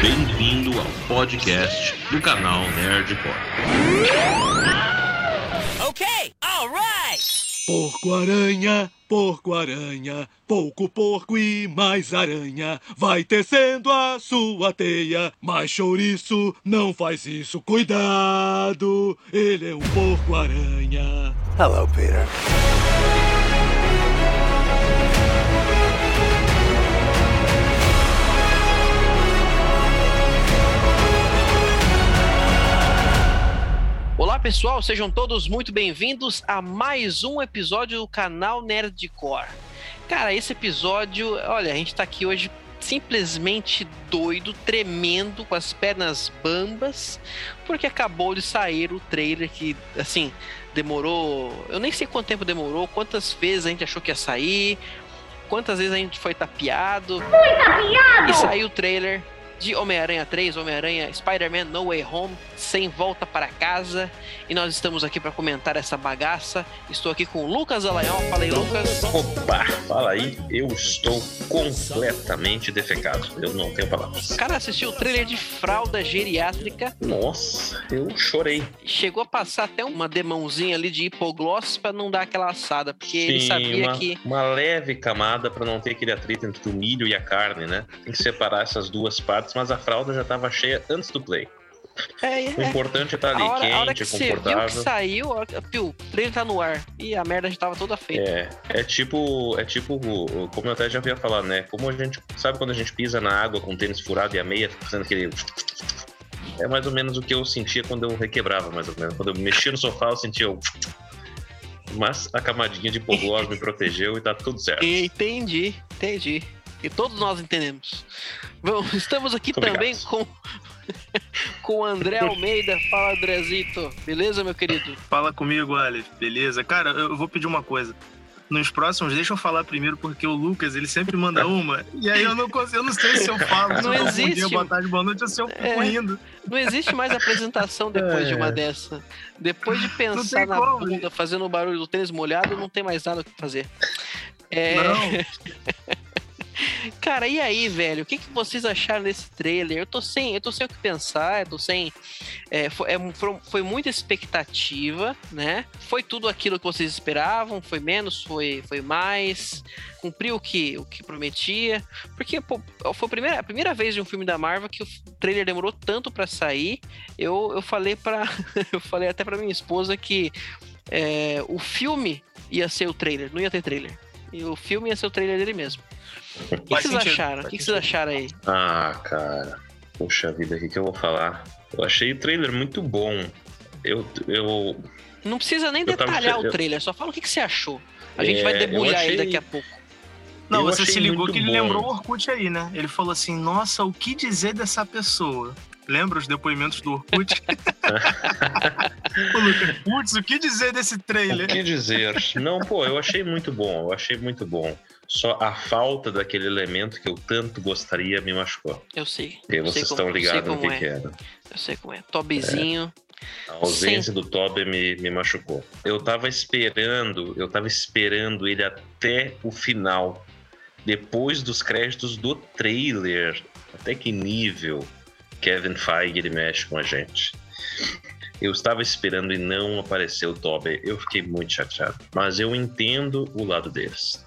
Bem-vindo ao podcast do canal Nerdcore. Ok, alright! Porco-aranha, porco-aranha, pouco porco e mais aranha. Vai tecendo a sua teia, mas chouriço não faz isso. Cuidado, ele é um porco-aranha. Hello, Peter. Olá pessoal, sejam todos muito bem-vindos a mais um episódio do canal Nerdcore. Cara, esse episódio, olha, a gente tá aqui hoje simplesmente doido, tremendo, com as pernas bambas, porque acabou de sair o trailer que, assim, demorou. Eu nem sei quanto tempo demorou, quantas vezes a gente achou que ia sair, quantas vezes a gente foi tapeado. Foi tapeado! E saiu o trailer de Homem-Aranha 3, Homem-Aranha Spider-Man No Way Home, sem volta para casa. E nós estamos aqui para comentar essa bagaça. Estou aqui com o Lucas Alanhol. Fala aí, Lucas. Opa, fala aí. Eu estou completamente defecado. Eu não tenho palavras. O cara assistiu o trailer de fralda geriátrica. Nossa, eu chorei. Chegou a passar até uma demãozinha ali de hipogloss para não dar aquela assada, porque Sim, ele sabia uma, que. Uma leve camada para não ter aquele atrito entre o milho e a carne, né? Tem que separar essas duas partes, mas a fralda já estava cheia antes do play. É, é. O importante é estar tá ali, hora, quente, a hora que confortável. Você viu que saiu, o trailer tá no ar. E a merda já tava toda feita. É, é tipo, é tipo, como eu até já havia falado, né? Como a gente, sabe quando a gente pisa na água com o tênis furado e a meia fazendo aquele... É mais ou menos o que eu sentia quando eu requebrava, mais ou menos. Quando eu mexia no sofá, eu sentia o... Mas a camadinha de hipoglós me protegeu e tá tudo certo. Entendi, entendi. E todos nós entendemos. Bom, estamos aqui Muito também obrigado. com com o André Almeida. Fala, Andrezito. Beleza, meu querido? Fala comigo, Aleph. Beleza? Cara, eu vou pedir uma coisa. Nos próximos, deixa eu falar primeiro, porque o Lucas, ele sempre manda uma, e aí eu não consigo, eu não sei se eu falo, não eu existe. dia, boa tarde, boa noite, ou se eu fico é, rindo. Não existe mais apresentação depois é. de uma dessa. Depois de pensar na como, bunda, fazendo o barulho do tênis molhado, não tem mais nada o que fazer. É... Não. Cara, e aí, velho? O que, que vocês acharam desse trailer? Eu tô sem, eu tô sem o que pensar, eu tô sem. É, foi, é, foi, muita expectativa, né? Foi tudo aquilo que vocês esperavam, foi menos, foi, foi mais, cumpriu o que, o que prometia. Porque pô, foi a primeira, a primeira vez de um filme da Marvel que o trailer demorou tanto para sair. Eu, eu falei para eu falei até para minha esposa que é, o filme ia ser o trailer, não ia ter trailer. E o filme ia ser o trailer dele mesmo. O que, vocês sentido. acharam? O que, que vocês acharam aí? Ah, cara. Puxa vida, o que, que eu vou falar? Eu achei o trailer muito bom. Eu. eu... Não precisa nem detalhar tava... o trailer, só fala o que, que você achou. A gente é, vai debulhar achei... ele daqui a pouco. Não, eu você se ligou que ele bom. lembrou o Orkut aí, né? Ele falou assim: nossa, o que dizer dessa pessoa? Lembra os depoimentos do Orkut? o Lucas, putz, o que dizer desse trailer? O que dizer? Não, pô, eu achei muito bom, eu achei muito bom. Só a falta daquele elemento que eu tanto gostaria me machucou. Eu sei. E vocês sei estão como, ligados no que, é. que era. Eu sei como é. Tobezinho. É. A ausência Sim. do Toby me, me machucou. Eu tava esperando, eu tava esperando ele até o final. Depois dos créditos do trailer. Até que nível Kevin Feige ele mexe com a gente. Eu estava esperando e não apareceu o Toby. Eu fiquei muito chateado. Mas eu entendo o lado deles.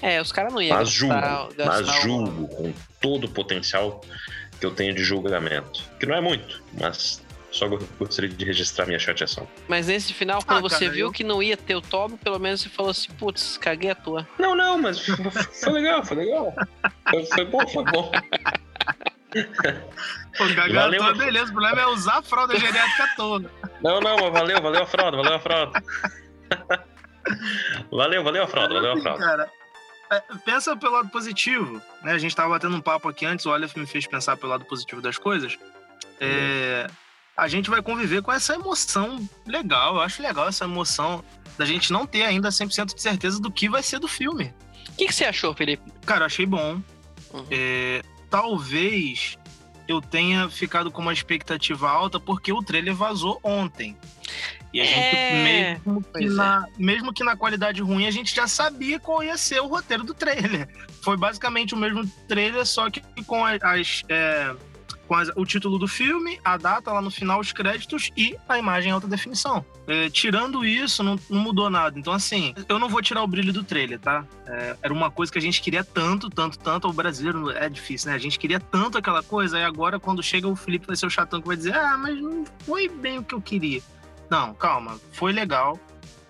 É, os caras não iam mas gastar, julgo, gastar mas julgo com todo o potencial que eu tenho de julgamento. Que não é muito, mas só gostaria de registrar minha chateação. Mas nesse final, quando ah, você viu eu... que não ia ter o Toby, pelo menos você falou assim, putz, caguei a tua. Não, não, mas foi legal, foi legal. Foi, foi bom, foi bom. Pô, cagar valeu. a tua, beleza. O problema é usar a fralda geriátrica toda. Não, não, mas valeu, valeu a fralda, valeu a fralda. valeu, valeu a fralda, valeu a fralda. Cara, é, pensa pelo lado positivo, né? A gente tava batendo um papo aqui antes, o Aleph me fez pensar pelo lado positivo das coisas. É, a gente vai conviver com essa emoção legal, eu acho legal essa emoção da gente não ter ainda 100% de certeza do que vai ser do filme. O que, que, você achou, Felipe? Cara, eu achei bom. Uhum. É, talvez eu tenha ficado com uma expectativa alta porque o trailer vazou ontem. E a gente, é... mesmo, que na, é. mesmo que na qualidade ruim, a gente já sabia qual ia ser o roteiro do trailer. Foi basicamente o mesmo trailer, só que com as, as, é, com as, o título do filme, a data lá no final, os créditos e a imagem em alta definição. É, tirando isso, não, não, mudou nada. Então, assim, eu não vou tirar o brilho do trailer, tá? É, era uma coisa que a gente queria tanto, tanto, tanto. O brasileiro é difícil, né? A gente queria tanto aquela coisa, e agora, quando chega o Felipe, vai ser o chatão que vai dizer: ah, mas não foi bem o que eu queria. Não, calma, foi legal.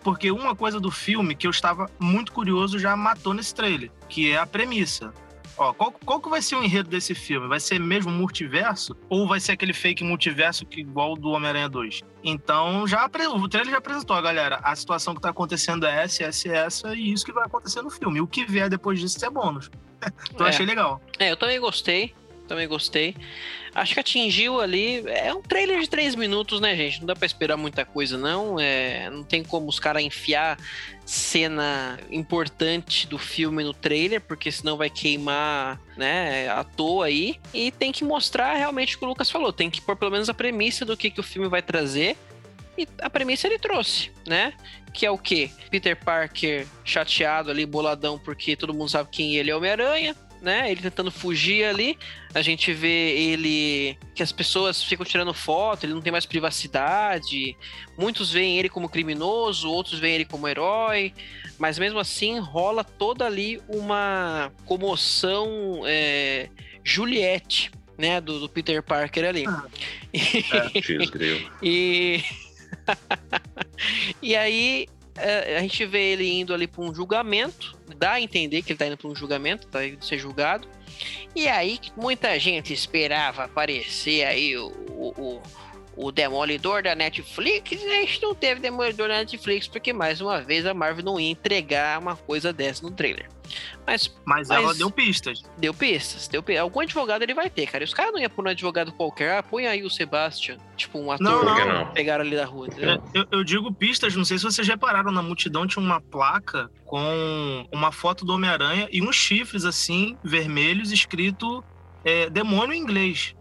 Porque uma coisa do filme que eu estava muito curioso já matou nesse trailer, que é a premissa. Ó, qual, qual que vai ser o enredo desse filme? Vai ser mesmo multiverso? Ou vai ser aquele fake multiverso que igual do Homem-Aranha 2? Então, já o trailer já apresentou, galera. A situação que tá acontecendo é essa, essa e essa, e isso que vai acontecer no filme. O que vier depois disso é bônus. então, é. achei legal. É, eu também gostei. Também gostei. Acho que atingiu ali. É um trailer de três minutos, né, gente? Não dá pra esperar muita coisa, não. É, não tem como os caras enfiar cena importante do filme no trailer, porque senão vai queimar, né, à toa aí. E tem que mostrar realmente o que o Lucas falou. Tem que pôr pelo menos a premissa do que, que o filme vai trazer. E a premissa ele trouxe, né? Que é o quê? Peter Parker chateado ali, boladão, porque todo mundo sabe quem ele é Homem-Aranha né? Ele tentando fugir ali. A gente vê ele que as pessoas ficam tirando foto, ele não tem mais privacidade. Muitos veem ele como criminoso, outros veem ele como herói. Mas mesmo assim rola toda ali uma comoção é, Juliette, né? Do, do, Peter Parker ali. Ah. É, e... e aí é, a gente vê ele indo ali para um julgamento, dá a entender que ele está indo para um julgamento, tá indo ser julgado. E aí muita gente esperava aparecer aí o, o, o Demolidor da Netflix, a gente não teve Demolidor da Netflix, porque mais uma vez a Marvel não ia entregar uma coisa dessa no trailer. Mas, mas, mas ela deu pistas. Deu pistas, deu pistas. Algum advogado ele vai ter, cara. E os caras não iam por um advogado qualquer, ah, põe aí o Sebastian, tipo um ator não, não. não. pegaram ali da rua. Eu, eu, digo pistas, não sei se vocês repararam, na multidão tinha uma placa com uma foto do Homem-Aranha e uns chifres assim, vermelhos, escrito é, demônio em inglês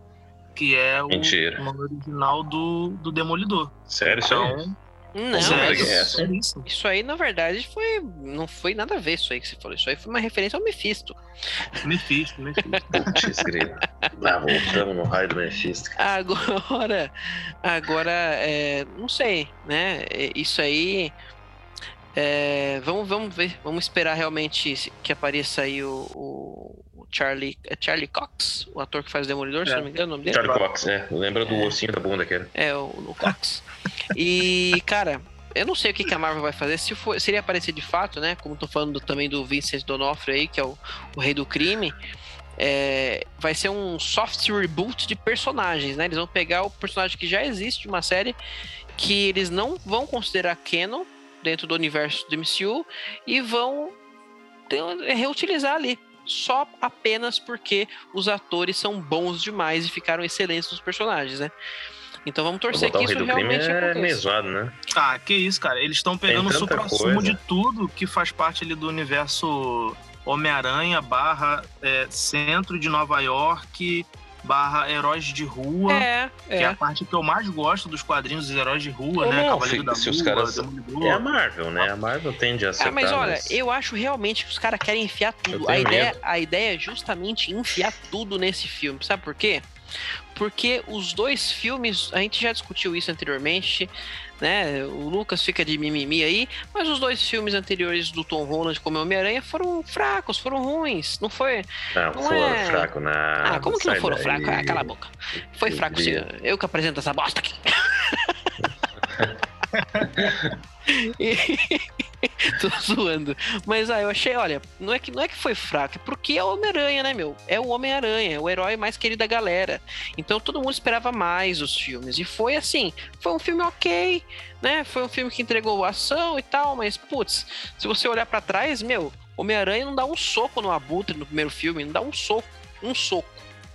que é o nome original do, do Demolidor. Sério, então? Não, isso, isso. isso aí, na verdade, foi. Não foi nada a ver isso aí que você falou. Isso aí foi uma referência ao Mephisto. Mephisto, Mephisto. Putz, ah, voltamos no raio do Mephisto. Agora, agora, é, não sei, né? É, isso aí. É, vamos, vamos ver, vamos esperar realmente que apareça aí o, o Charlie. É Charlie Cox, o ator que faz Demolidor, é. se não me engano, o nome dele? Charlie Cox, é. Lembra do é. ossinho da bunda que era. É, o, o Cox. e, cara, eu não sei o que, que a Marvel vai fazer. Se for, seria aparecer de fato, né? Como tô falando também do Vincent D'Onofrio aí, que é o, o rei do crime. É, vai ser um soft reboot de personagens, né? Eles vão pegar o personagem que já existe de uma série que eles não vão considerar canon dentro do universo do MCU e vão reutilizar ali só apenas porque os atores são bons demais e ficaram excelentes nos personagens, né? Então vamos torcer que isso realmente é aconteça. Mesado, né? Ah, que isso, cara. Eles estão pegando o supra-sumo de tudo que faz parte ali do universo Homem-Aranha barra é, centro de Nova York barra heróis de rua, é, que é. é. a parte que eu mais gosto dos quadrinhos dos heróis de rua, né? Não, Cavaleiro da se Lua, os caras... É a Marvel, né? A Marvel tende a acertar. Ah, mas olha, eu acho realmente que os caras querem enfiar tudo. A ideia, a ideia é justamente enfiar tudo nesse filme. Sabe por quê? Porque os dois filmes, a gente já discutiu isso anteriormente, né? O Lucas fica de mimimi aí, mas os dois filmes anteriores do Tom Holland como Homem-Aranha foram fracos, foram ruins. Não foi. Não, não foram é... fracos, Ah, como que não foram fracos? Ah, cala a boca. Foi fraco, sim. Eu que apresento essa bosta aqui. Tô zoando. Mas ah, eu achei, olha, não é que não é que foi fraco, é porque é o Homem-Aranha, né, meu? É o Homem-Aranha, o herói mais querido da galera. Então todo mundo esperava mais os filmes. E foi assim, foi um filme ok, né? Foi um filme que entregou ação e tal, mas putz, se você olhar para trás, meu, Homem-Aranha não dá um soco no Abutre no primeiro filme, não dá um soco, um soco.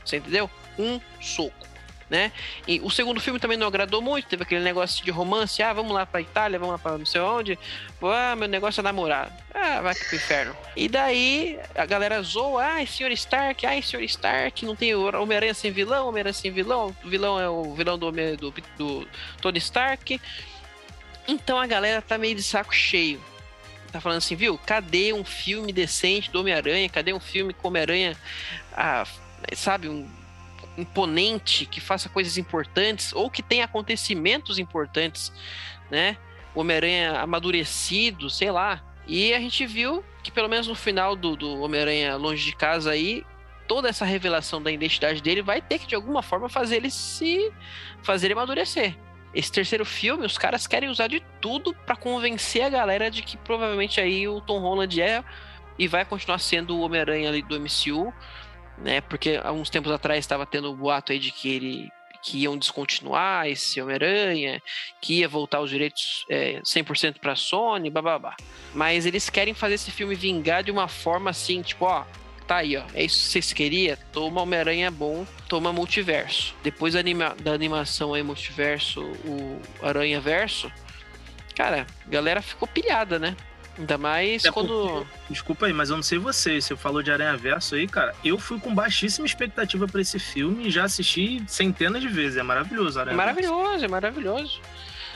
Você entendeu? Um soco né? E o segundo filme também não agradou muito, teve aquele negócio de romance, ah, vamos lá pra Itália, vamos lá pra não sei onde, ah, meu negócio é namorar, ah, vai pro inferno. E daí a galera zoa, ai, senhor Stark, ai, senhor Stark, não tem Homem-Aranha sem vilão, Homem-Aranha sem vilão, o vilão é o vilão do, do, do Tony Stark. Então a galera tá meio de saco cheio. Tá falando assim, viu? Cadê um filme decente do Homem-Aranha? Cadê um filme com Homem-Aranha, ah, sabe, um imponente, que faça coisas importantes ou que tenha acontecimentos importantes, né? O Homem-Aranha amadurecido, sei lá. E a gente viu que pelo menos no final do, do Homem-Aranha Longe de Casa aí, toda essa revelação da identidade dele vai ter que de alguma forma fazer ele se fazer ele amadurecer. Esse terceiro filme, os caras querem usar de tudo para convencer a galera de que provavelmente aí o Tom Holland é e vai continuar sendo o Homem-Aranha ali do MCU, né? Porque há uns tempos atrás estava tendo o boato aí de que ele que iam descontinuar esse Homem-Aranha, que ia voltar os direitos é, 100% para a Sony, babá. Mas eles querem fazer esse filme vingar de uma forma assim, tipo, ó, tá aí, ó. É isso que vocês queriam? Toma Homem-Aranha bom, toma multiverso. Depois da, anima da animação aí, multiverso, o Aranha Verso, cara, a galera ficou pilhada, né? Ainda mais é quando. Porque, desculpa aí, mas eu não sei você. Você falou de Aranha Verso aí, cara. Eu fui com baixíssima expectativa para esse filme e já assisti centenas de vezes. É maravilhoso, Aranha é Maravilhoso, é maravilhoso.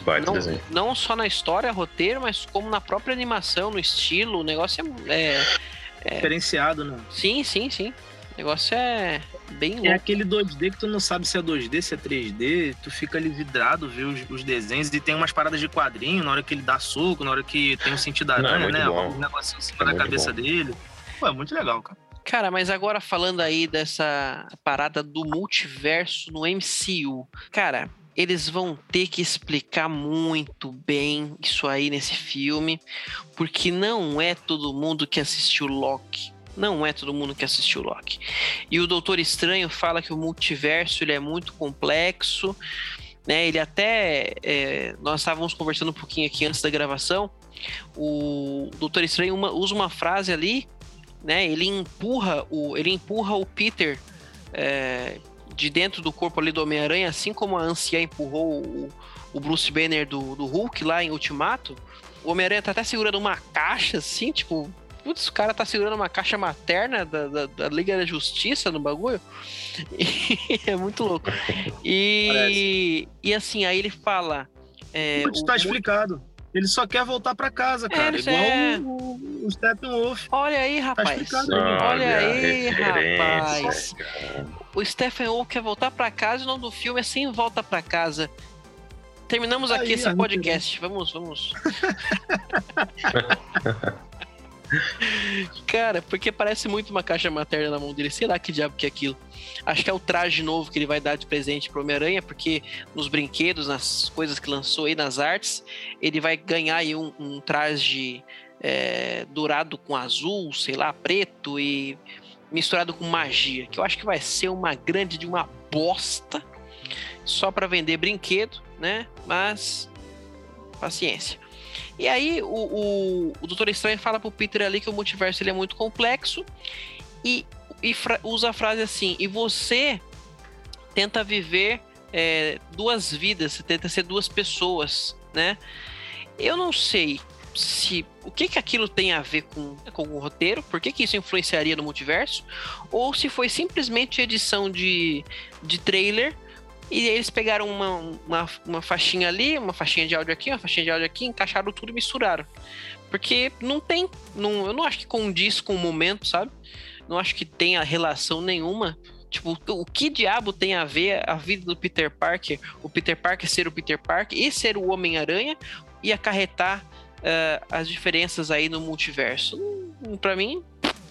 Baita não, desenho. não só na história, roteiro, mas como na própria animação, no estilo. O negócio é, é é... Diferenciado, né? Sim, sim, sim. O negócio é bem é louco. É aquele 2D que tu não sabe se é 2D, se é 3D, tu fica ali vidrado, vê os, os desenhos e tem umas paradas de quadrinho na hora que ele dá soco, na hora que tem um sentido aranha, é né? Bom. Um negocinho em cima é da cabeça bom. dele. Pô, é muito legal, cara. Cara, mas agora falando aí dessa parada do multiverso no MCU. Cara, eles vão ter que explicar muito bem isso aí nesse filme, porque não é todo mundo que assistiu Loki. Não é todo mundo que assistiu Loki. E o Doutor Estranho fala que o multiverso ele é muito complexo, né? Ele até é, nós estávamos conversando um pouquinho aqui antes da gravação. O Doutor Estranho uma, usa uma frase ali, né? Ele empurra o ele empurra o Peter é, de dentro do corpo ali do Homem-Aranha, assim como a Anciã empurrou o, o Bruce Banner do, do Hulk lá em Ultimato, o Homem-Aranha tá até segurando uma caixa, assim, tipo, putz, o cara tá segurando uma caixa materna da, da, da Liga da Justiça no bagulho. E é muito louco. E, e assim, aí ele fala. É, Putz, tá o, explicado. Ele só quer voltar para casa, cara. É, Igual é... o, o Steppenwolf. Olha aí, tá rapaz. Tá Olha, Olha aí, rapaz. O Steppenwolf quer voltar para casa e o nome do filme é Sem Volta para Casa. Terminamos aqui aí, esse podcast. Vamos, vamos. Cara, porque parece muito uma caixa materna na mão dele. Sei lá que diabo que é aquilo. Acho que é o traje novo que ele vai dar de presente pro Homem-Aranha, porque nos brinquedos, nas coisas que lançou aí, nas artes, ele vai ganhar aí um, um traje é, dourado com azul, sei lá, preto e misturado com magia. Que eu acho que vai ser uma grande de uma bosta só para vender brinquedo, né? Mas paciência. E aí o, o, o Doutor Estranho fala pro Peter ali que o multiverso ele é muito complexo e, e usa a frase assim: e você tenta viver é, duas vidas, você tenta ser duas pessoas, né? Eu não sei se o que que aquilo tem a ver com, com o roteiro, por que, que isso influenciaria no multiverso, ou se foi simplesmente edição de, de trailer e eles pegaram uma, uma, uma faixinha ali, uma faixinha de áudio aqui, uma faixinha de áudio aqui, encaixaram tudo e misturaram. Porque não tem. Não, eu não acho que condiz com o momento, sabe? Não acho que tenha relação nenhuma. Tipo, o que diabo tem a ver a vida do Peter Parker, o Peter Parker ser o Peter Parker e ser o Homem-Aranha e acarretar uh, as diferenças aí no multiverso? Hum, para mim,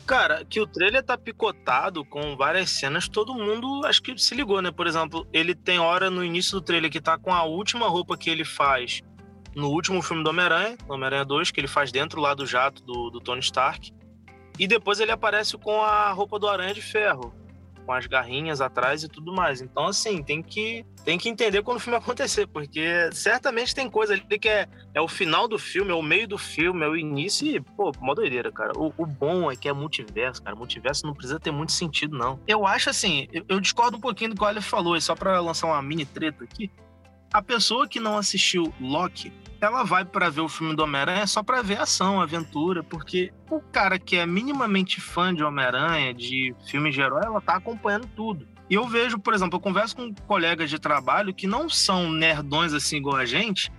Cara, que o trailer tá picotado com várias cenas, todo mundo acho que se ligou, né? Por exemplo, ele tem hora no início do trailer que tá com a última roupa que ele faz no último filme do Homem-Aranha, Homem-Aranha 2, que ele faz dentro lá do jato do, do Tony Stark. E depois ele aparece com a roupa do Aranha de Ferro com as garrinhas atrás e tudo mais. Então, assim, tem que, tem que entender quando o filme acontecer, porque certamente tem coisa ali que é, é o final do filme, é o meio do filme, é o início e, pô, mó doideira, cara. O, o bom é que é multiverso, cara. Multiverso não precisa ter muito sentido, não. Eu acho assim, eu, eu discordo um pouquinho do que o Aleph falou, e só para lançar uma mini treta aqui. A pessoa que não assistiu Loki, ela vai para ver o filme do Homem-Aranha só para ver ação, aventura, porque o cara que é minimamente fã de Homem-Aranha, de filmes de herói, ela tá acompanhando tudo. E eu vejo, por exemplo, eu converso com colegas de trabalho que não são nerdões assim igual a gente,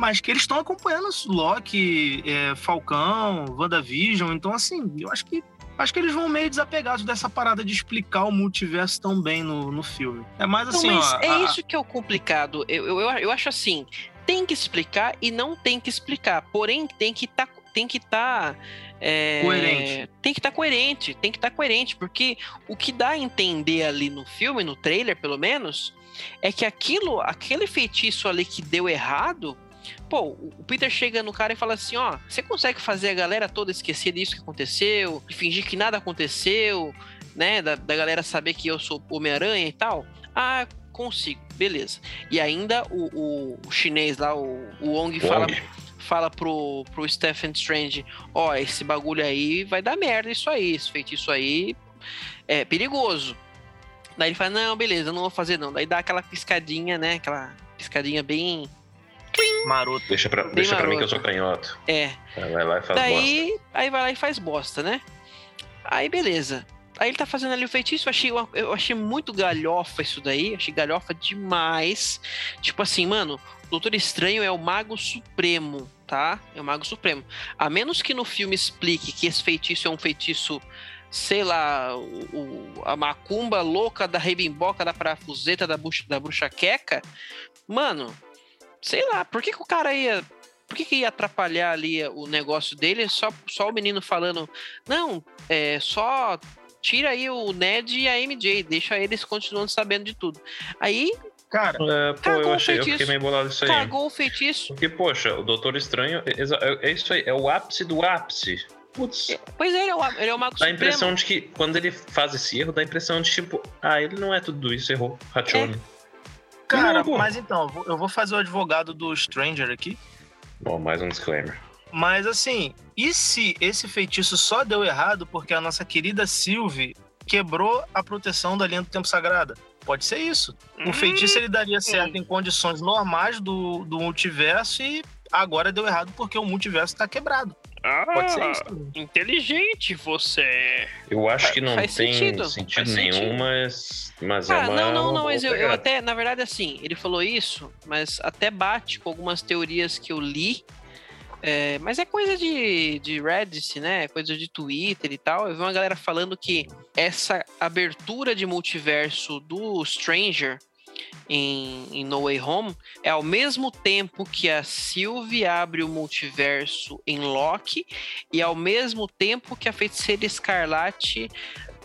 mas que eles estão acompanhando Loki, é, Falcão, WandaVision. Então, assim, eu acho que Acho que eles vão meio desapegados dessa parada de explicar o multiverso tão bem no, no filme. É mais assim, mas ó. é a- isso que é o complicado. Eu, eu, eu acho assim, tem que explicar e não tem que explicar. Porém, tem que estar. tem que estar. Coerente. Tem que estar coerente, tem que estar coerente, porque o que dá a entender ali no filme, no trailer pelo menos, é que aquilo, aquele feitiço ali que deu errado, pô, o Peter chega no cara e fala assim, ó, você consegue fazer a galera toda esquecer disso que aconteceu, e fingir que nada aconteceu, né, da, da galera saber que eu sou Homem-Aranha e tal? Ah, consigo, beleza. E ainda o, o- o chinês lá, o, o Wong, fala, Wong. fala pro, pro Stephen Strange, ó, esse bagulho aí vai dar merda isso aí, esse feitiço aí é perigoso. Daí ele fala, não, beleza, eu não vou fazer não. Daí dá aquela piscadinha, né, aquela piscadinha bem... Maroto. Deixa pra, deixa pra mim que eu maroto. sou canhoto. É, Vai lá e faz bosta. Daí, aí vai lá e faz bosta, né? Aí beleza. Aí ele tá fazendo ali o feitiço, eu achei, eu achei muito galhofa isso daí, achei galhofa demais. Tipo assim, mano, Doutor Estranho é o Mago Supremo, tá? É o Mago Supremo. A menos que no filme explique que esse feitiço é um feitiço, sei lá, o, o- a macumba louca da rebimboca, da parafuseta, da, bruxa, da bruxa queca, mano, sei lá, por que, que o cara ia por que, que ia atrapalhar ali o negócio dele? Só, só o menino falando, não, é só tira aí o Ned e a MJ, deixa eles continuando sabendo de tudo. Aí É, Cara, pô, Cagou eu achei, eu feitiço. fiquei meio bolado isso aí. cagou o feitiço. Porque, poxa, o Doutor Estranho, é, é- é isso aí, é o ápice do ápice. Putz, É, Pois é, ele é o, ele é o Mago dá a Supremo. impressão de que quando ele faz esse erro, dá a impressão de tipo, ah, ele não é tudo isso, errou. Rachone. cara, Não, pô. mas então, eu vou- eu vou fazer o advogado do Stranger aqui. Bom, mais um disclaimer. Mas assim, e se esse feitiço só deu errado porque a nossa querida Sylvie quebrou a proteção da linha do tempo sagrada? Pode ser isso. O Hum, feitiço ele daria certo em condições normais do, do multiverso e agora deu errado porque o multiverso tá quebrado. Pode ser isso. também. Ah, Inteligente você. Eu acho que não Faz tem sentido, sentido, faz nenhum, sentido. mas, mas é Ah, uma. não, não, não, mas eu, eu até, na verdade, assim, ele falou isso, mas até bate com algumas teorias que eu li. É, mas é coisa de, de Reddit, né? Coisa de Twitter e tal. Eu vi uma galera falando que essa abertura de multiverso do Stranger em, em No Way Home é ao mesmo tempo que a Sylvie abre o multiverso em Loki e ao mesmo tempo que a Feiticeira Escarlate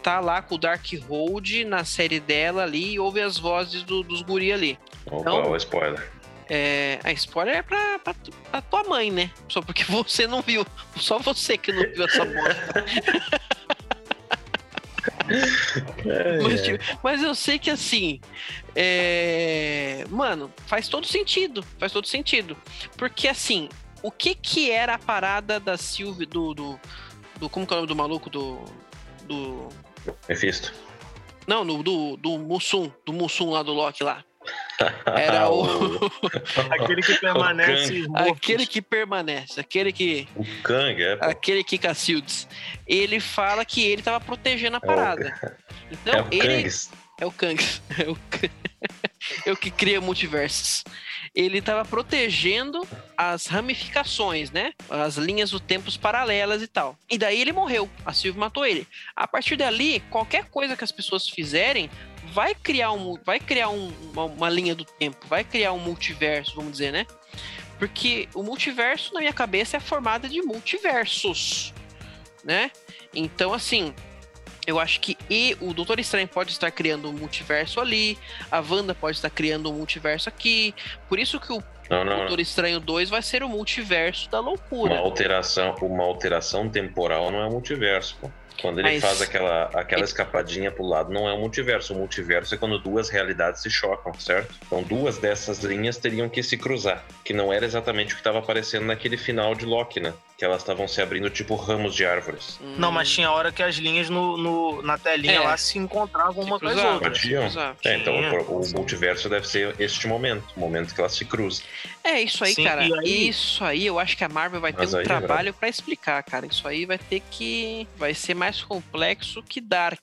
tá lá com o Darkhold na série dela ali e ouve as vozes do- dos guri ali. Opa, Então- spoiler. É, a spoiler é pra, pra, pra tua mãe, né? Só porque você não viu. Só você que não viu essa bosta. Mas, tipo, mas eu sei que assim. é, Mano, faz todo sentido. Faz todo sentido. Porque assim, o que que era a parada da Sylvie do. do, do- como que é o nome do maluco? Do. Do. Mephisto. Não, do, do, do Mussum. Do Mussum lá do Loki lá. Era o. Aquele que permanece aquele que permanece. Aquele que. O Kang, é, pô. aquele que Cacildes, ele fala que ele tava protegendo a É o- parada. Então, é o ele Kangs. é o Kang, é o, é o que cria multiversos. Ele tava protegendo as ramificações, né? As linhas do tempos paralelas e tal. E daí ele morreu. A Sylvie matou ele. A partir dali, qualquer coisa que as pessoas fizerem vai criar, um, vai criar um- uma, uma linha do tempo, vai criar um multiverso, vamos dizer, né? Porque o multiverso, na minha cabeça, é formado de multiversos, né? Então, assim, eu acho que e o Doutor Estranho pode estar criando um multiverso ali, a Wanda pode estar criando um multiverso aqui. Por isso que o Não, não, não. Doutor Estranho 2 vai ser o multiverso da loucura. Uma alteração, uma alteração temporal não é multiverso, pô. Quando ele Mas- faz aquela, aquela escapadinha pro lado, não é um multiverso. O multiverso é quando duas realidades se chocam, certo? Então duas dessas linhas teriam que se cruzar. Que não era exatamente o que estava aparecendo naquele final de Loki, né? Que elas estavam se abrindo tipo ramos de árvores. Hum, Não, mas tinha hora que as linhas no, no- na telinha É. lá se encontravam se uma com as outras. Batiam. É, então o, o multiverso deve ser este momento, o momento que elas se cruzam. É, isso aí, Sim, cara. aí- Isso aí eu acho que a Marvel vai ter Mas um aí, trabalho pra explicar, cara. Isso aí vai ter que. Vai ser mais complexo que Dark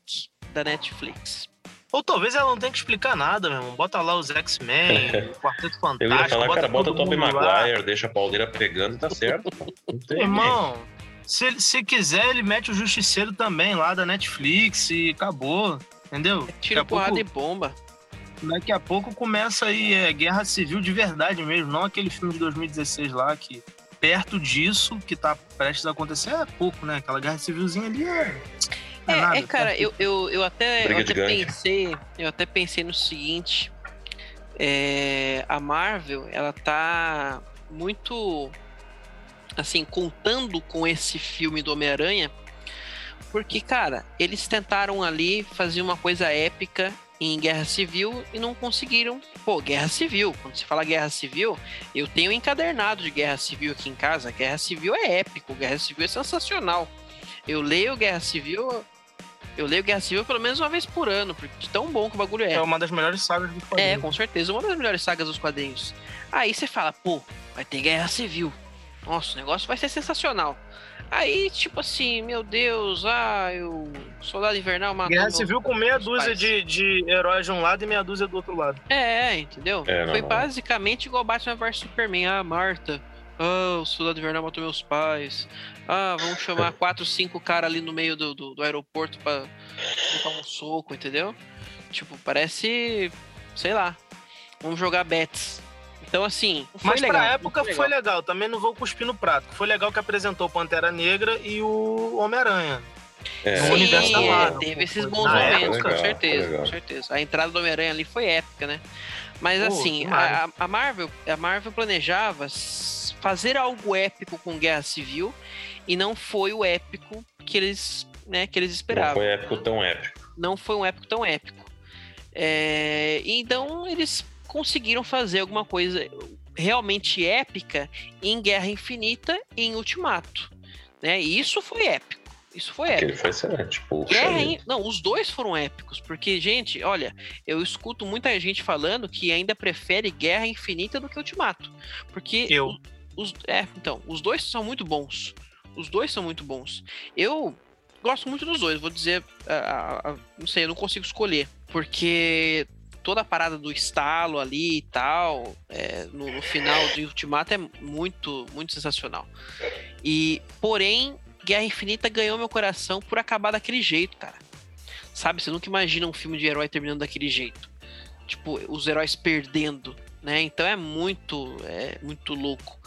da Netflix. Ou talvez ela não tenha que explicar nada, meu irmão. Bota lá os X-Men, o Quarteto Fantástico. Eu ia falar, cara, bota o Tobey mundo lá. Maguire, deixa a pauleira pegando e tá certo. pô. Não tem. Irmão, Se, se quiser, ele mete o Justiceiro também lá da Netflix e acabou. Entendeu? Tira porrada e bomba. Daqui a pouco começa aí é, guerra civil de verdade mesmo, não aquele filme de 2016 lá que perto disso que tá prestes a acontecer é pouco, né? Aquela guerra civilzinha ali é. É, é, nada, é cara, eu, eu, eu até, eu até pensei, eu até pensei no seguinte, é, a Marvel, ela tá muito assim, contando com esse filme do Homem-Aranha, porque, cara, eles tentaram ali fazer uma coisa épica em Guerra Civil e não conseguiram. Pô, Guerra Civil, quando se fala Guerra Civil, eu tenho um encadernado de Guerra Civil aqui em casa. Guerra Civil é épico, Guerra Civil é sensacional. Eu leio Guerra Civil, eu leio Guerra Civil pelo menos uma vez por ano, porque de tão bom que o bagulho é. É uma das melhores sagas do quadrinho. É, com certeza, uma das melhores sagas dos quadrinhos. Aí você fala, pô, vai ter Guerra Civil. Nossa, o negócio vai ser sensacional. Aí, tipo assim, meu Deus, ah, o Soldado Invernal matou. Guerra Civil com meia dúzia de, de heróis de um lado e meia dúzia do outro lado. É, entendeu? É, Foi basicamente igual Batman vs Superman. Ah, Marta. Ah, o Soldado Invernal matou meus pais. Ah, vamos chamar quatro, cinco caras ali no meio do, do, do aeroporto pra botar um soco, entendeu? Tipo, parece. Sei lá. Vamos jogar bets. Então, assim. Mas legal, pra época legal. foi legal. Também não vou cuspir no prato. Foi legal que apresentou Pantera Negra e o Homem-Aranha. É. Sim, universo da Marvel. teve esses bons Na momentos, época, com certeza, com certeza. A entrada do Homem-Aranha ali foi épica, né? Mas Pô, assim, a, a, Marvel, a Marvel planejava fazer algo épico com Guerra Civil e não foi o épico que eles, né, que eles esperavam. Não foi épico tão épico. Não foi um épico tão épico. É, então eles conseguiram fazer alguma coisa realmente épica em Guerra Infinita e em Ultimato. Né? E isso foi épico. Isso foi épico. Aquele foi excelente. Guerra in... Não, os dois foram épicos. Porque, gente, olha, eu escuto muita gente falando que ainda prefere Guerra Infinita do que Ultimato. Porque. Eu. Os... É, então, os dois são muito bons. Os dois são muito bons. Eu gosto muito dos dois, vou dizer. Uh, uh, não sei, eu não consigo escolher. Porque toda a parada do estalo ali e tal, é, no, no, final de Ultimato é muito, muito sensacional. E, porém, Guerra Infinita ganhou meu coração por acabar daquele jeito, cara. Sabe, você nunca imagina um filme de herói terminando daquele jeito. Tipo, os heróis perdendo, né? Então é muito, é muito louco.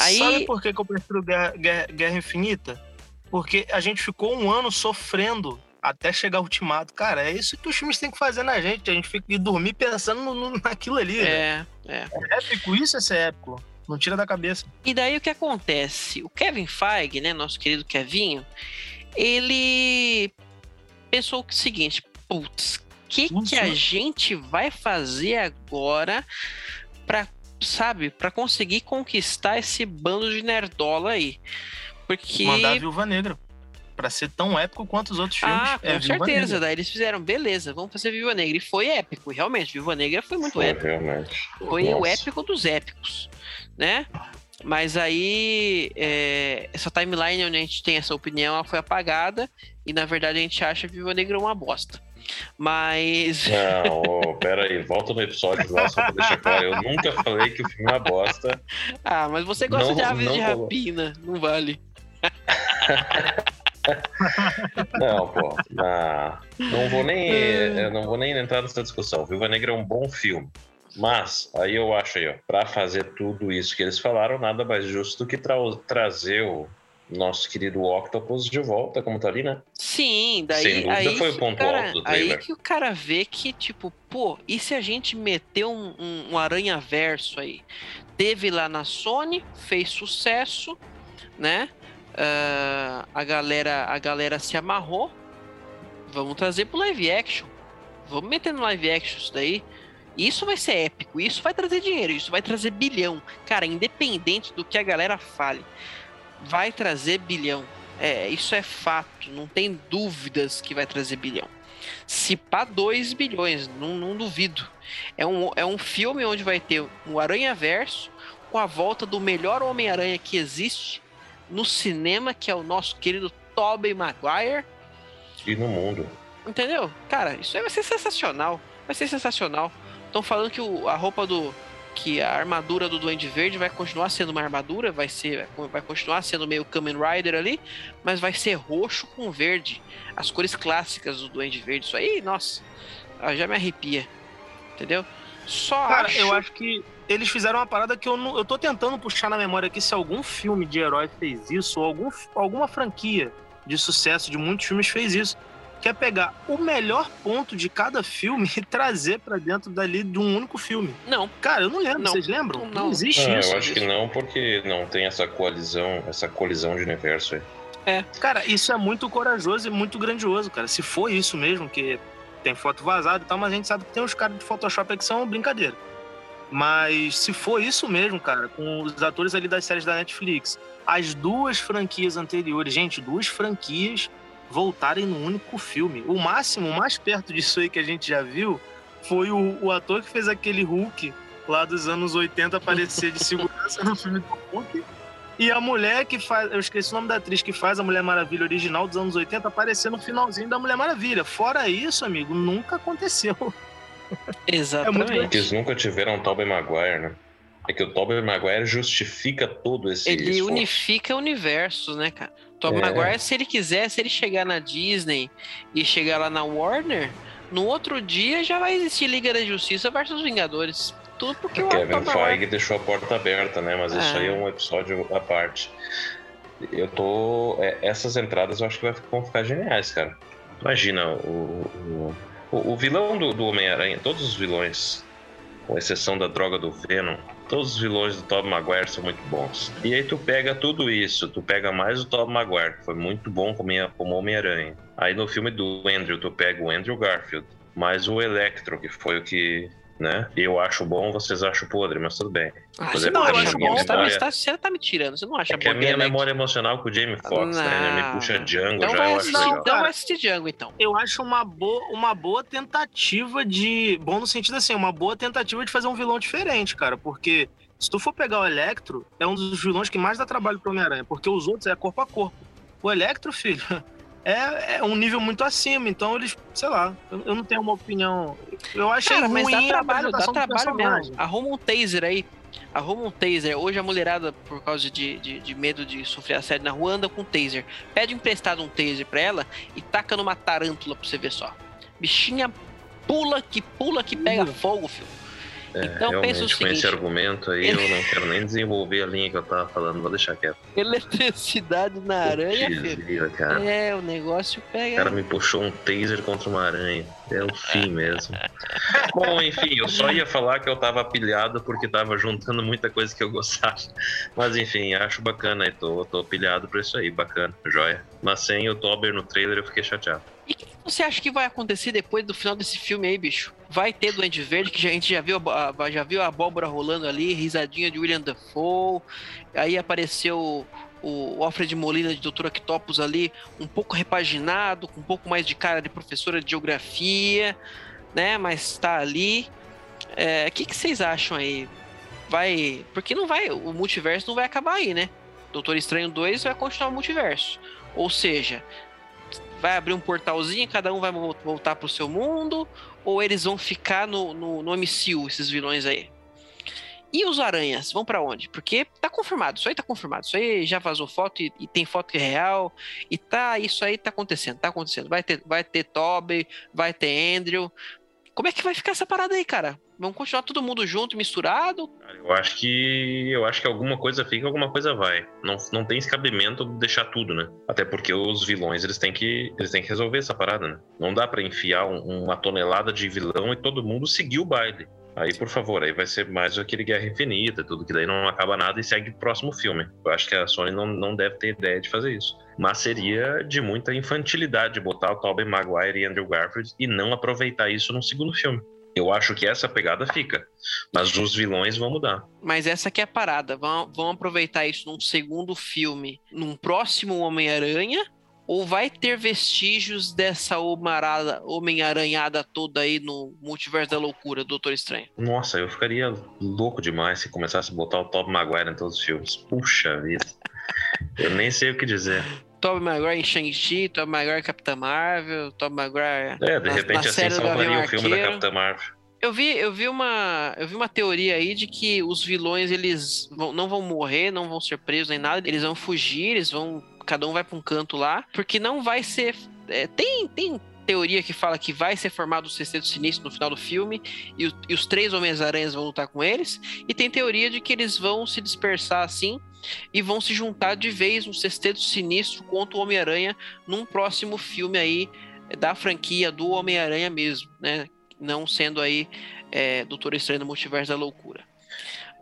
Aí... Sabe por que, eu prefiro Guerra, Guerra, Guerra Infinita? Porque a gente ficou um ano sofrendo até chegar o ultimato. Cara, é isso que os filmes têm que fazer na gente. A gente fica e dormir pensando no, no, naquilo ali. É, é. É épico, isso é ser épico. Não tira da cabeça. E daí o que acontece? O Kevin Feige, né, nosso querido Kevinho, ele pensou o seguinte, putz, o que, que a gente vai fazer agora para sabe, para conseguir conquistar esse bando de nerdola aí? Porque mandar a Viúva Negra para ser tão épico quanto os outros filmes. Ah, com é, certeza. Daí eles fizeram, beleza, vamos fazer Viva Negra. E foi épico, realmente. Viva Negra foi muito foi, épico. Realmente. Foi Nossa. o épico dos épicos, né? Mas aí, é, essa timeline onde a gente tem essa opinião, ela foi apagada. E na verdade a gente acha Viva Negra uma bosta. Mas. Não, oh, pera aí, volta no episódio lá só pra deixar claro. Eu nunca falei que o filme é uma bosta. Ah, mas você gosta não, de aves de rapina, não vale. não, pô, não vou nem, eu não vou nem entrar nessa discussão. Viva Negra é um bom filme. Mas, aí eu acho aí, ó, pra fazer tudo isso que eles falaram, nada mais justo do que tra trazer o nosso querido Octopus de volta, como tá ali, né? Sim, daí. Sem dúvida aí foi o ponto cara, alto do trailer. Aí que o cara vê que, tipo, pô, e se a gente meter um, um, um aranha-verso aí? Teve lá na Sony, fez sucesso, né? Uh, a galera a galera se amarrou. Vamos trazer pro live action. Vamos meter no live action isso daí. Isso vai ser épico, isso vai trazer dinheiro, isso vai trazer bilhão. Cara, independente do que a galera fale, vai trazer bilhão. É, isso é fato, não tem dúvidas que vai trazer bilhão. Se pá 2 bilhões, não, não duvido. É um, é um filme onde vai ter um Aranha Verso com a volta do melhor Homem-Aranha que existe no cinema, que é o nosso querido Tobey Maguire. E no mundo. Entendeu? Cara, isso aí vai ser sensacional. Vai ser sensacional. Estão falando que o, a roupa do, que a armadura do Duende Verde vai continuar sendo uma armadura, vai ser vai continuar sendo meio Kamen Rider ali, mas vai ser roxo com verde, as cores clássicas do Duende Verde. Isso aí, nossa, já me arrepia. Entendeu? Só Cara, acho... eu acho que eles fizeram uma parada que eu não, eu tô tentando puxar na memória aqui se algum filme de herói fez isso ou algum, alguma franquia de sucesso de muitos filmes fez isso que é pegar o melhor ponto de cada filme e trazer para dentro dali de um único filme. Não. Cara, eu não lembro. Não. Vocês lembram? Não. Não, existe Ah, isso. eu acho que não, porque não tem essa colisão, essa colisão de universo aí. Cara, isso é muito corajoso e muito grandioso, cara. Se for isso mesmo, que tem foto vazada e tal, mas a gente sabe que tem uns caras de Photoshop aí que são brincadeira. Mas se for isso mesmo, cara, com os atores ali das séries da Netflix, as duas franquias anteriores, gente, duas franquias voltarem no único filme. O máximo, o mais perto disso aí que a gente já viu, foi o, o ator que fez aquele Hulk lá dos anos 80 aparecer de segurança no filme do Hulk. E a mulher que faz, eu esqueci o nome da atriz que faz a Mulher Maravilha original dos anos 80 aparecer no finalzinho da Mulher Maravilha. Fora isso, amigo, nunca aconteceu. Exatamente. muito Porque eles nunca tiveram Tobey Maguire, né? É que o Tobey Maguire justifica todo esse Ele esforço. unifica universos, né, cara? Tom É. Maguire, se ele quiser, se ele chegar na Disney e chegar lá na Warner, no outro dia já vai existir Liga da Justiça versus Vingadores. Tudo porque o Kevin. Feige deixou a porta aberta, né? Mas isso É. aí é um episódio à parte. Eu tô. é, essas entradas eu acho que vão ficar geniais, cara. Imagina, o, o, o- o vilão do, do Homem-Aranha, todos os vilões, com exceção da droga do Venom, todos os vilões do Tobey Maguire são muito bons. E aí tu pega tudo isso, tu pega mais o Tobey Maguire, que foi muito bom como, como Homem-Aranha. Aí no filme do Andrew, tu pega o Andrew Garfield, mais o Electro, que foi o que, né? Eu acho bom, vocês acham podre, mas tudo bem. Ah, você exemplo, não eu acha acho bom? tá, memória- você tá- você tá me tirando, você não acha É que a minha Alex? memória emocional com o Jamie Foxx, né? Ele Não. me puxa Django Então já, vai eu acho assistir, legal. então vai assistir Django, então. Eu acho uma boa, uma boa tentativa de. Bom no sentido assim, uma boa tentativa de fazer um vilão diferente, cara. Porque se tu for pegar o Electro, é um dos vilões que mais dá trabalho pro Homem-Aranha. Porque os outros é corpo a corpo. O Electro, filho, é, é um nível muito acima. Então eles, sei lá, eu, eu não tenho uma opinião. Eu achei Cara, mas ruim dá a trabalho, dá trabalho mesmo. Arruma um taser aí. Arruma um taser. Hoje a mulherada, por causa de, de, de medo de sofrer assédio na rua, anda com um taser. Pede emprestado um taser pra ela e taca numa tarântula pra você ver só. Bichinha pula que pula que pega Pula. fogo, filho. É, Então, pensa o realmente, com esse seguinte. argumento aí, eu não quero nem desenvolver a linha que eu tava falando, vou deixar quieto. Eletricidade na aranha, filho. Cara. É, o negócio O pega. cara me puxou um taser contra uma aranha. É o fim mesmo. Bom, enfim, eu só ia falar que eu tava pilhado porque tava juntando muita coisa que eu gostava. Mas enfim, acho bacana aí, tô, tô pilhado pra isso aí, bacana, joia. Mas sem o Tober no trailer eu fiquei chateado. E o que você acha que vai acontecer depois do final desse filme aí, bicho? Vai ter Duende Verde, que a gente já viu, a, já viu a abóbora rolando ali, risadinha de William Dafoe. Aí apareceu o, Alfred Molina de Doutor Octopus ali, um pouco repaginado, com um pouco mais de cara de professora de geografia, né? Mas tá ali. É, O que, que vocês acham aí? Vai. Porque não vai. O multiverso não vai acabar aí, né? Doutor Estranho 2 vai continuar o multiverso. Ou seja, vai abrir um portalzinho, cada um vai vo- voltar pro seu mundo, ou eles vão ficar no, no, no MCU, esses vilões aí? E os aranhas, vão pra onde? Porque tá confirmado, isso aí tá confirmado, isso aí já vazou foto e, e tem foto que é real, e tá, isso aí tá acontecendo, tá acontecendo. Vai ter, vai ter Toby, vai ter Andrew. Como é que vai ficar essa parada aí, cara? Vamos continuar todo mundo junto, misturado? Eu acho que eu acho que alguma coisa fica, alguma coisa vai. Não, não tem cabimento deixar tudo, né? Até porque os vilões eles têm que eles têm que resolver essa parada, né? Não dá pra enfiar um- uma tonelada de vilão e todo mundo seguir o baile. Aí, por favor, aí vai ser mais aquele Guerra Infinita, tudo que daí não acaba nada e segue o próximo filme. Eu acho que a Sony não, não deve ter ideia de fazer isso. Mas seria de muita infantilidade botar o Tobey Maguire e Andrew Garfield e não aproveitar isso num segundo filme. Eu acho que essa pegada fica. Mas os vilões vão mudar. Mas essa aqui é a parada. Vão, vão aproveitar isso num segundo filme, num próximo Homem-Aranha? Ou vai ter vestígios dessa Homem-Aranhada toda aí no multiverso da loucura, Doutor Estranho? Nossa, eu ficaria louco demais se começasse a botar o Tobey Maguire em todos os filmes. Puxa vida. Eu nem sei o que dizer. Tobey Maguire em Shang-Chi, Tobey Maguire Capitã Marvel, Tobey Maguire... É, de Na- repente na assim salvaria o filme da. Capitã Marvel. Eu vi, eu vi uma, eu vi uma teoria aí de que os vilões eles vão- não vão morrer, não vão ser presos nem nada, eles vão fugir, eles vão, cada um vai para um canto lá, porque não vai ser, é, tem, tem teoria que fala que vai ser formado o sexteto sinistro no final do filme e, o- e os três Homens-Aranhas vão lutar com eles, e tem teoria de que eles vão se dispersar assim e vão se juntar de vez no sexteto sinistro contra o Homem-Aranha num próximo filme aí da franquia do Homem-Aranha mesmo, né? Não sendo aí é, Doutor Estranho no Multiverso da Loucura.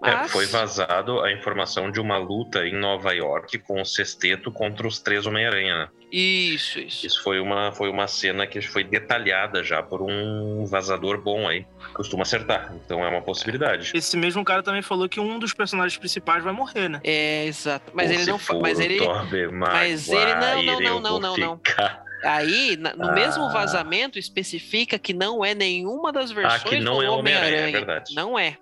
É, Mas, foi vazado a informação de uma luta em Nova York com o sexteto contra os três Homem-Aranha, né? Isso, isso. Isso foi uma, foi uma cena que foi detalhada já por um vazador bom aí. Costuma acertar, então é uma possibilidade. Esse mesmo cara também falou que um dos personagens principais vai morrer, né? É, exato. Mas Ou ele se não. Mas ele. Mas ele- não, não, não, não, não, não. Aí, no mesmo Ah. vazamento, especifica que não é nenhuma das versões Ah, que não do é Homem-Aranha, é verdade. Não é.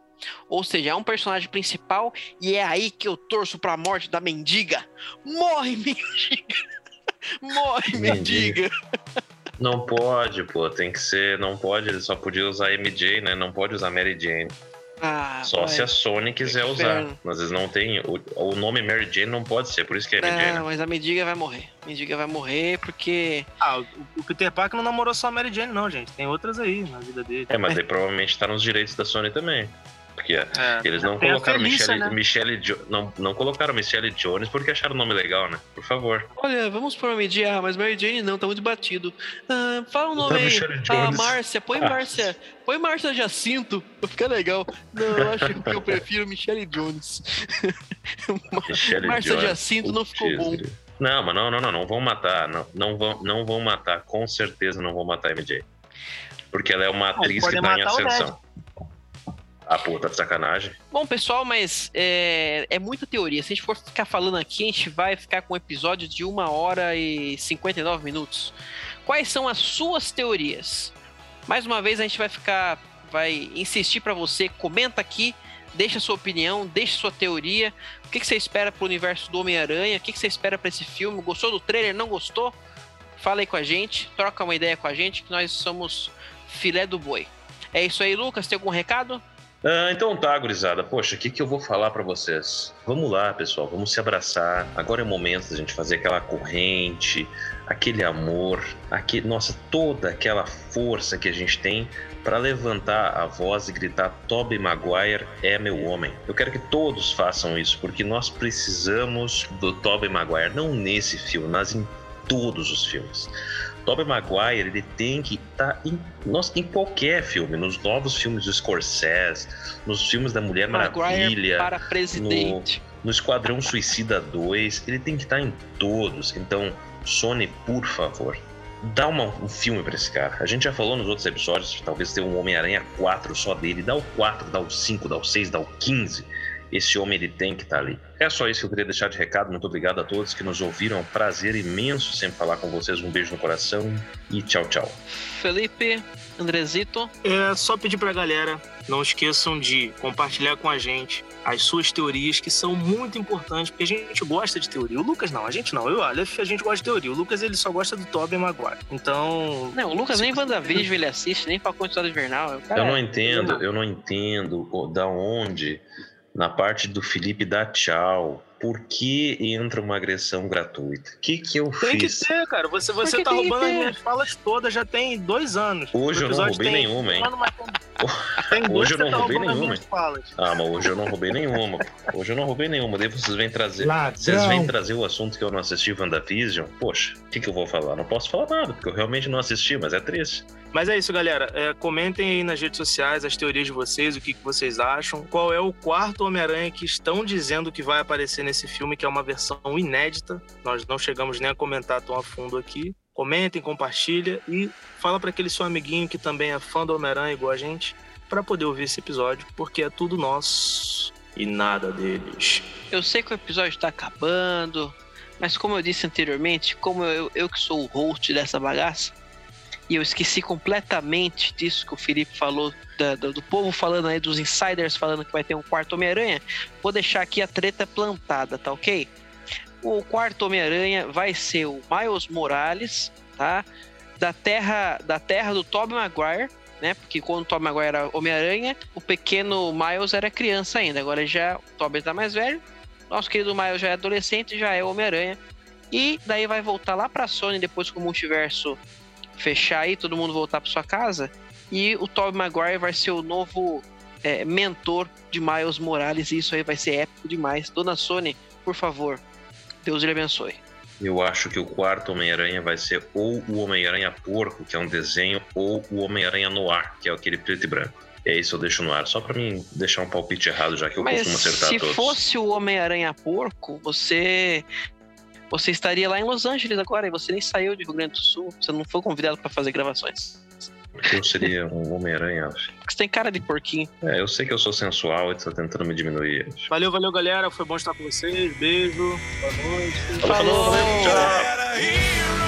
Ou seja, é um personagem principal e é aí que eu torço pra morte da mendiga. Morre, mendiga! Morre, Mendiga. Não pode, pô, tem que ser. Não pode, ele só podia usar MJ, né? Não pode usar Mary Jane. Ah, Só vai. se a Sony quiser Que usar. Às vezes não tem. O, o nome Mary Jane não pode ser, por isso que é MJ, né? Não, mas a mendiga vai morrer. A mendiga vai morrer porque. Ah, o, o Peter Parker não namorou só a Mary Jane, não, gente. Tem outras aí na vida dele. É, mas aí provavelmente tá nos direitos da Sony também. Porque É. eles não a colocaram Felícia, Michelle, né? Michelle Jo- não, não colocaram Michelle Jones porque acharam o nome legal, né? Por favor. Olha, vamos pôr uma. Ah, mas Mary Jane não, tá muito batido. Ah, fala um nome aí. Michelle Ah. Márcia, põe Ah. Márcia. Põe Márcia Jacinto. Vai ficar legal. Não, eu acho que eu prefiro Michelle Jones. Michelle Márcia Jones. Jacinto não ficou Putz, bom. Não, mas não, não, não, não vão matar. Não, não, vão, não vão matar, com certeza não vão matar a MJ. Porque ela é uma atriz que tá em ascensão. Ah, pô, tá de sacanagem. Bom, pessoal, mas é, é muita teoria. Se a gente for ficar falando aqui, a gente vai ficar com um episódio de 1 hora e 59 minutos. Quais são as suas teorias? Mais uma vez, a gente vai ficar, vai insistir pra você. Comenta aqui, deixa sua opinião, deixa sua teoria. O que, que você espera pro universo do Homem-Aranha? O que, que você espera pra esse filme? Gostou do trailer? Não gostou? Fala aí com a gente, troca uma ideia com a gente, que nós somos filé do boi. É isso aí, Lucas. Tem algum recado? Ah, então tá, gurizada. Poxa, o que, que eu vou falar pra vocês? Vamos lá, pessoal, vamos se abraçar. Agora é o momento da gente fazer aquela corrente, aquele amor, nossa, toda aquela força que a gente tem para levantar a voz e gritar: Tobey Maguire é meu homem. Eu quero que todos façam isso, porque nós precisamos do Tobey Maguire, não nesse filme, mas em todos os filmes. Tobey Maguire, ele tem que estar em, nossa, em qualquer filme, nos novos filmes do Scorsese, nos filmes da Mulher Maguire Maravilha, para presidente. no Esquadrão Suicida 2, ele tem que estar em todos. Então, Sony, por favor, dá uma- um filme pra esse cara. A gente já falou nos outros episódios, talvez ter um Homem-Aranha 4 só dele. Dá o 4, dá o 5, dá o 6, dá o 15. Esse homem ele tem que estar ali. É só isso que eu queria deixar de recado. Muito obrigado a todos que nos ouviram. É um prazer imenso sempre falar com vocês. Um beijo no coração e tchau, tchau. Felipe, Andrezito. É só pedir pra galera, não esqueçam de compartilhar com a gente as suas teorias, que são muito importantes, porque a gente gosta de teoria. O Lucas não, a gente não. Eu, Aleph, a gente gosta de teoria. O Lucas, ele só gosta do Tobey Maguire. Então, Não, o Lucas nem WandaVision ele assiste, nem História Invernal. O cara Eu não é- entendo, eu não entendo da onde, na parte do Felipe dar tchau, por que entra uma agressão gratuita? O que, que eu tem que fiz? ter, cara. Você, você Porque tá tem que roubando as minhas falas todas, já tem dois anos. Hoje eu não roubei tem nenhuma, hein? tem- tem Hoje eu que não tá roubei nenhuma. Ah, mas hoje eu não roubei nenhuma. Hoje eu não roubei nenhuma. Daí vocês vêm trazer. Vocês Ladrão. vêm trazer o assunto que eu não assisti, WandaVision. Poxa, o que, que eu vou falar? Não posso falar nada, porque eu realmente não assisti, mas é triste. Mas é isso, galera. É, comentem aí nas redes sociais as teorias de vocês, o que, que vocês acham. Qual é o quarto Homem-Aranha que estão dizendo que vai aparecer nesse filme, que é uma versão inédita. Nós não chegamos nem a comentar tão a fundo aqui. Comentem, compartilha e fala para aquele seu amiguinho que também é fã do Homem-Aranha igual a gente, para poder ouvir esse episódio, porque é tudo nosso e nada deles. Eu sei que o episódio tá acabando, mas como eu disse anteriormente, como eu, eu que sou o host dessa bagaça, e eu esqueci completamente disso que o Felipe falou, da- do, do povo falando aí, dos insiders falando que vai ter um quarto Homem-Aranha, vou deixar aqui a treta plantada, tá ok? O quarto Homem-Aranha vai ser o Miles Morales, tá? Da terra, da terra do Tobey Maguire, né? Porque quando o Tobey Maguire era Homem-Aranha, o pequeno Miles era criança ainda. Agora já o Tobey tá mais velho. Nosso querido Miles já é adolescente, já é Homem-Aranha. E daí vai voltar lá pra Sony depois que o multiverso fechar e todo mundo voltar pra sua casa. E o Tobey Maguire vai ser o novo é, mentor de Miles Morales. E isso aí vai ser épico demais. Dona Sony, por favor, Deus lhe abençoe. Eu acho que o quarto Homem-Aranha vai ser ou o Homem-Aranha Porco, que é um desenho, ou o Homem-Aranha Noir, que é aquele preto e branco. É isso eu deixo no ar, só pra mim deixar um palpite errado, já que eu Mas costumo acertar se todos. fosse o Homem-Aranha Porco, você você estaria lá em Los Angeles agora e você nem saiu de Rio Grande do Sul. Você não foi convidado pra fazer gravações. Eu seria um Homem-Aranha. Porque você tem cara de porquinho. É, eu sei que eu sou sensual e tá tentando me diminuir. Valeu, valeu, galera. Foi bom estar com vocês. Beijo. Boa noite. Falou, valeu, tchau.